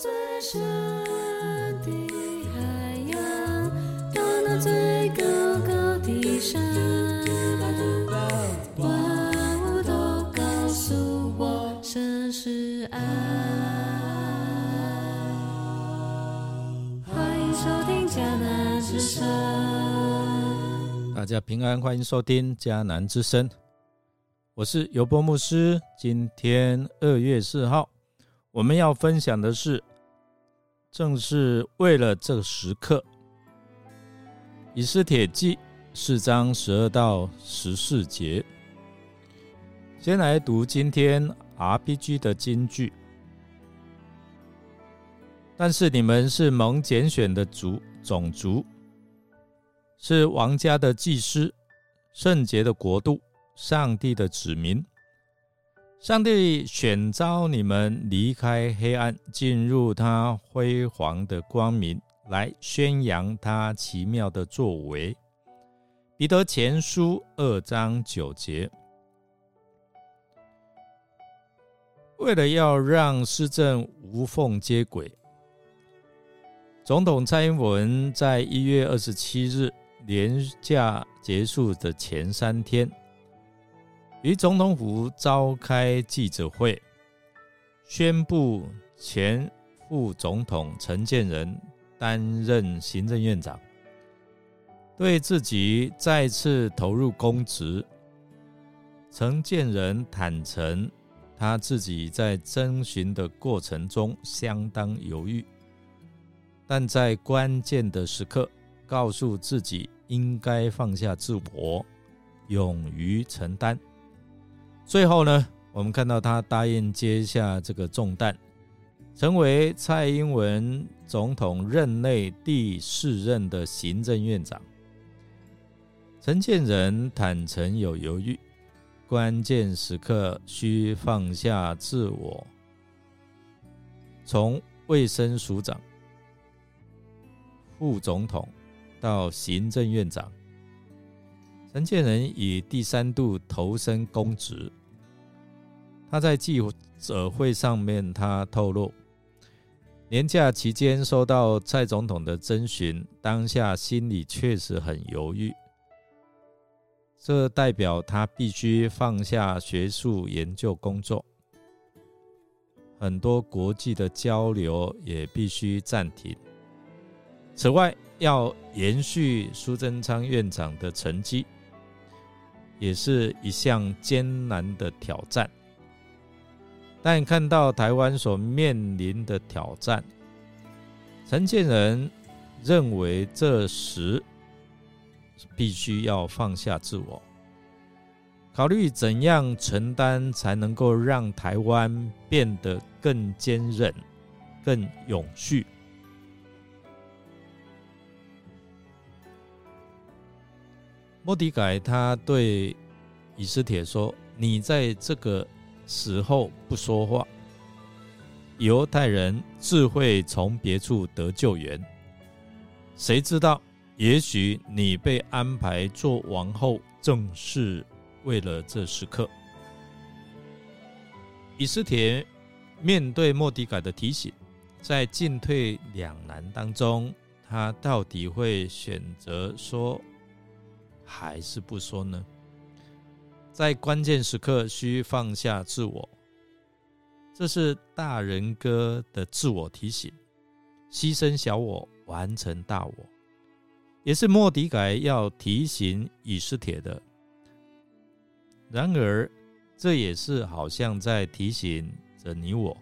最深的海洋，到那最高高的山，万物都告诉我，这是爱。欢迎收听迦南之声。大家平安，欢迎收听迦南之声，我是尤波牧师。今天二月四号，我们要分享的是，正是为了这个时刻，《以斯帖记》四章十二到十四节。先来读今天 RPG 的金句。但是你们是蒙拣选的族种族。是王家的祭司，圣洁的国度，上帝的子民。上帝选召你们离开黑暗，进入他辉煌的光明，来宣扬他奇妙的作为。彼得前书二章九节。为了要让施政无缝接轨，总统蔡英文在一月二十七日。年假结束的前三天，于总统府召开记者会，宣布前副总统陈建仁担任行政院长，对自己再次投入公职。陈建仁坦诚，他自己在征询的过程中相当犹豫，但在关键的时刻，告诉自己。应该放下自我，勇于承担。最后呢，我们看到他答应接下这个重担，成为蔡英文总统任内第四任的行政院长。陈建仁坦诚有犹豫，关键时刻需放下自我。从卫生署长、副总统。到行政院长，陈建仁以第三度投身公职。他在记者会上面，他透露，年假期间收到蔡总统的征询，当下心里确实很犹豫。这代表他必须放下学术研究工作，很多国际的交流也必须暂停。此外，要延续苏贞昌院长的成绩，也是一项艰难的挑战。但看到台湾所面临的挑战，陈建仁认为这时必须要放下自我，考虑怎样承担才能够让台湾变得更坚韧、更永续。莫迪改他对以斯帖说：“你在这个死后不说话，犹太人自会从别处得救援。谁知道，也许你被安排做王后，正是为了这时刻。”以斯帖面对莫迪改的提醒，在进退两难当中，他到底会选择说？还是不说呢？在关键时刻需放下自我，这是大人哥的自我提醒，牺牲小我完成大我，也是莫迪改要提醒以斯帖的。然而，这也是好像在提醒着你我：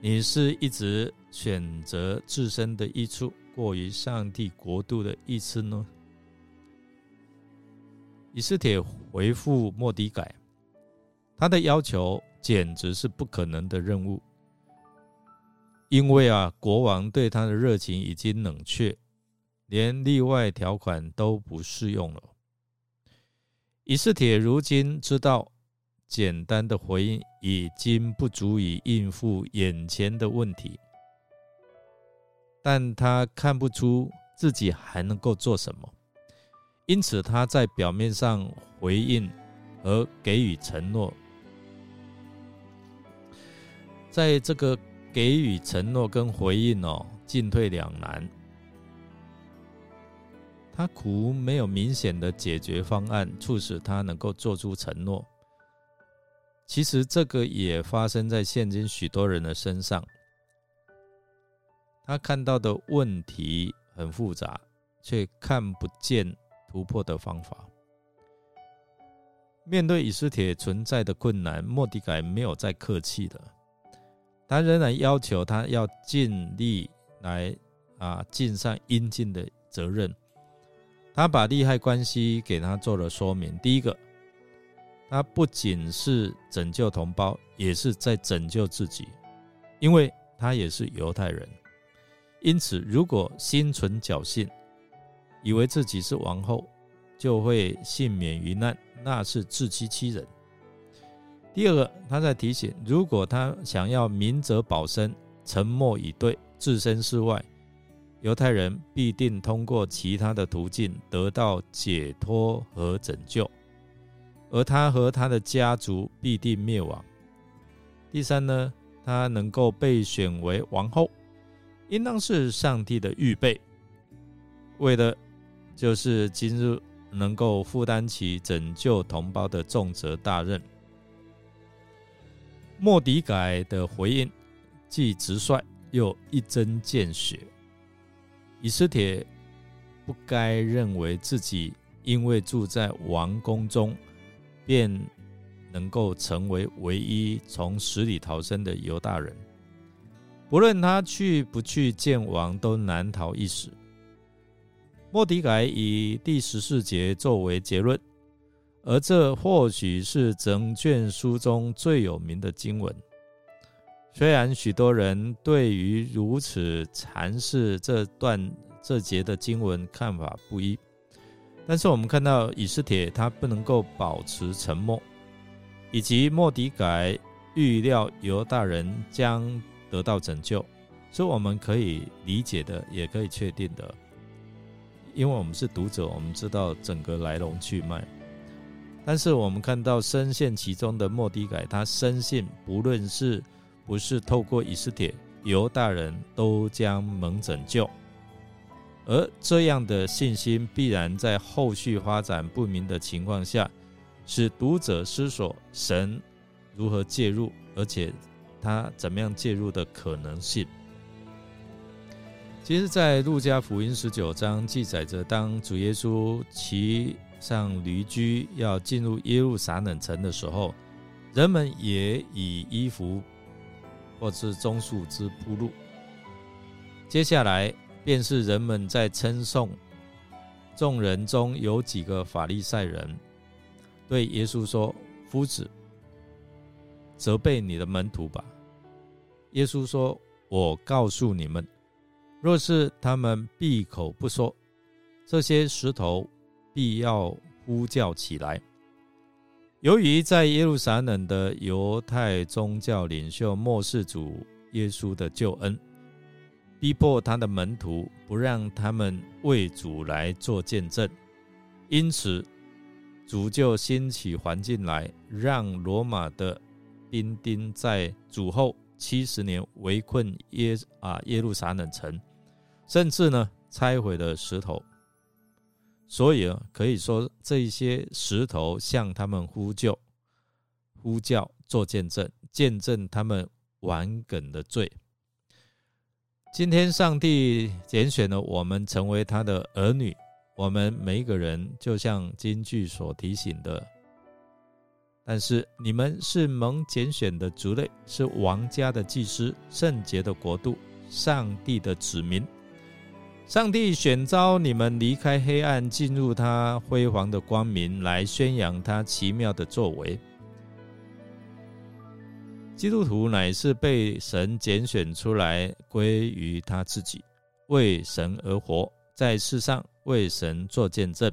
你是一直选择自身的益处，过于上帝国度的益处呢？以斯帖回复莫迪改，他的要求简直是不可能的任务，因为啊，国王对他的热情已经冷却，连例外条款都不适用了。以斯帖如今知道，简单的回应已经不足以应付眼前的问题，但他看不出自己还能够做什么。因此，他在表面上回应和给予承诺，在这个给予承诺跟回应哦，进退两难。他苦没有明显的解决方案，促使他能够做出承诺。其实这个也发生在现今许多人的身上。他看到的问题很复杂，却看不见突破的方法。面对以斯帖存在的困难，莫迪改没有再客气的，他仍然要求他要尽力来啊尽上应尽的责任。他把利害关系给他做了说明。第一个，他不仅是拯救同胞，也是在拯救自己，因为他也是犹太人。因此，如果心存侥幸，以为自己是王后，就会幸免于难，那是自欺欺人。第二个，他在提醒：如果他想要明哲保身、沉默以对、置身事外。犹太人必定通过其他的途径得到解脱和拯救，而他和他的家族必定灭亡。第三呢，他能够被选为王后，应当是上帝的预备，为了就是今日能够负担起拯救同胞的重责大任。莫迪改的回应既直率又一针见血。以斯帖不该认为自己因为住在王宫中，便能够成为唯一从死里逃生的犹大人。不论他去不去见王，都难逃一死。莫迪改以第十四节作为结论，而这或许是整卷书中最有名的经文。虽然许多人对于如此阐释这段这节的经文看法不一，但是我们看到以斯帖他不能够保持沉默，以及莫迪改预料犹大人将得到拯救，是我们可以理解的，也可以确定的，因为我们是读者，我们知道整个来龙去脉。但是我们看到深陷其中的莫迪改，他深信不论是不是透过以斯帖，犹大人都将蒙拯救，而这样的信心必然在后续发展不明的情况下，使读者思索神如何介入，而且他怎么样介入的可能性。其实，在路加福音十九章记载着，当主耶稣骑上驴驹要进入耶路撒冷城的时候，人们也以衣服。或是棕树枝铺路。接下来便是人们在称颂众人中有几个法利赛人对耶稣说：“夫子，责备你的门徒吧。”耶稣说：“我告诉你们，若是他们闭口不说，这些石头必要呼叫起来。”由于在耶路撒冷的犹太宗教领袖末世主耶稣的救恩，逼迫他的门徒不让他们为主来做见证，因此主就兴起环境来，让罗马的兵丁在主后七十年围困耶啊耶路撒冷城，甚至呢拆毁了石头。所以啊，可以说这一些石头向他们呼救、呼叫、做见证，见证他们顽梗的罪。今天上帝拣选了我们成为他的儿女，我们每一个人就像京剧所提醒的，但是你们是蒙拣选的族类，是王家的祭司，圣洁的国度，上帝的子民。上帝选召你们离开黑暗，进入他辉煌的光明，来宣扬他奇妙的作为。基督徒乃是被神拣选出来，归于他自己，为神而活，在世上为神做见证。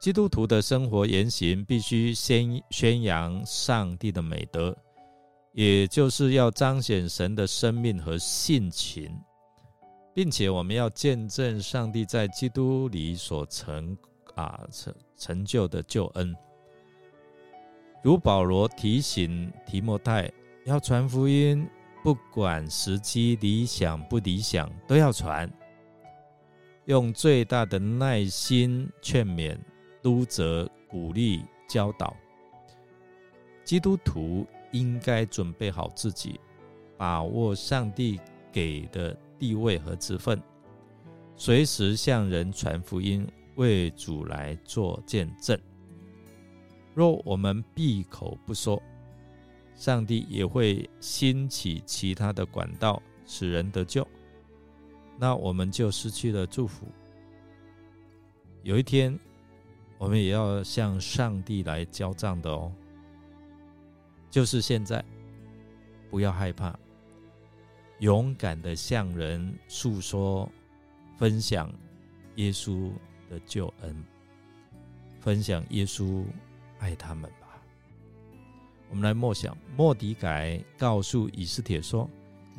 基督徒的生活言行必须先宣扬上帝的美德，也就是要彰显神的生命和性情。并且我们要见证上帝在基督里所成啊成成就的救恩，如保罗提醒提摩太要传福音，不管时机理想不理想，都要传，用最大的耐心劝勉、督责、鼓励、教导。基督徒应该准备好自己，把握上帝给的地位和职分，随时向人传福音，为主来做见证。若我们闭口不说，上帝也会兴起其他的管道，使人得救，那我们就失去了祝福。有一天，我们也要向上帝来交账的哦。就是现在，不要害怕，勇敢的向人诉说、分享耶稣的救恩，分享耶稣。爱他们吧。我们来默想，莫迪改告诉以斯帖说：“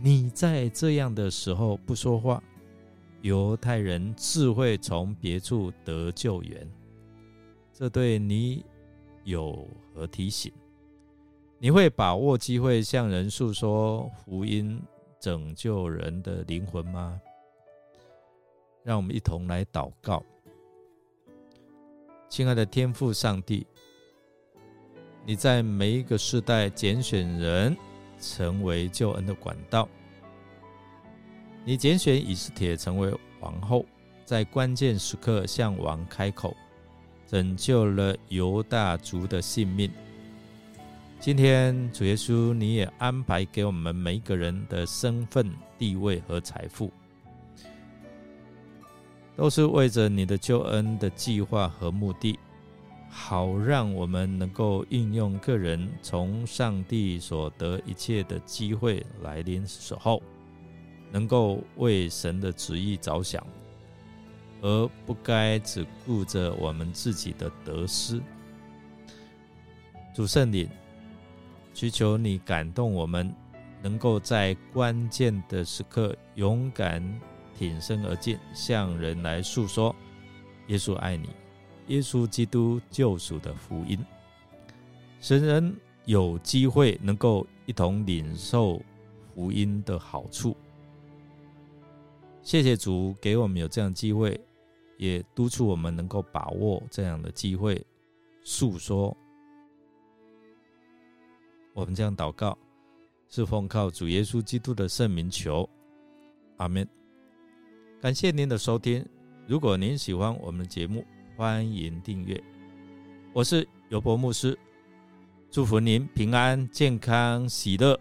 你在这样的时候不说话，犹太人自会从别处得救援。这对你有何提醒？你会把握机会向人诉说福音，拯救人的灵魂吗？”让我们一同来祷告，亲爱的天父上帝。你在每一个时代拣选人成为救恩的管道。你拣选以斯帖成为王后，在关键时刻向王开口，拯救了犹大族的性命。今天主耶稣，你也安排给我们每一个人的身份、地位和财富，都是为着你的救恩的计划和目的。好，让我们能够应用个人从上帝所得一切的机会来临时候，能够为神的旨意着想，而不该只顾着我们自己的得失。主圣灵，祈求你感动我们，能够在关键的时刻勇敢挺身而进，向人来诉说耶稣爱你。耶稣基督救赎的福音，使人有机会能够一同领受福音的好处。谢谢主给我们有这样机会，也督促我们能够把握这样的机会，诉说。我们这样祷告，是奉靠主耶稣基督的圣名求，阿门。感谢您的收听，如果您喜欢我们的节目。欢迎订阅，我是尤伯牧师，祝福您平安、健康、喜乐，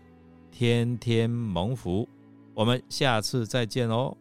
天天蒙福。我们下次再见哦。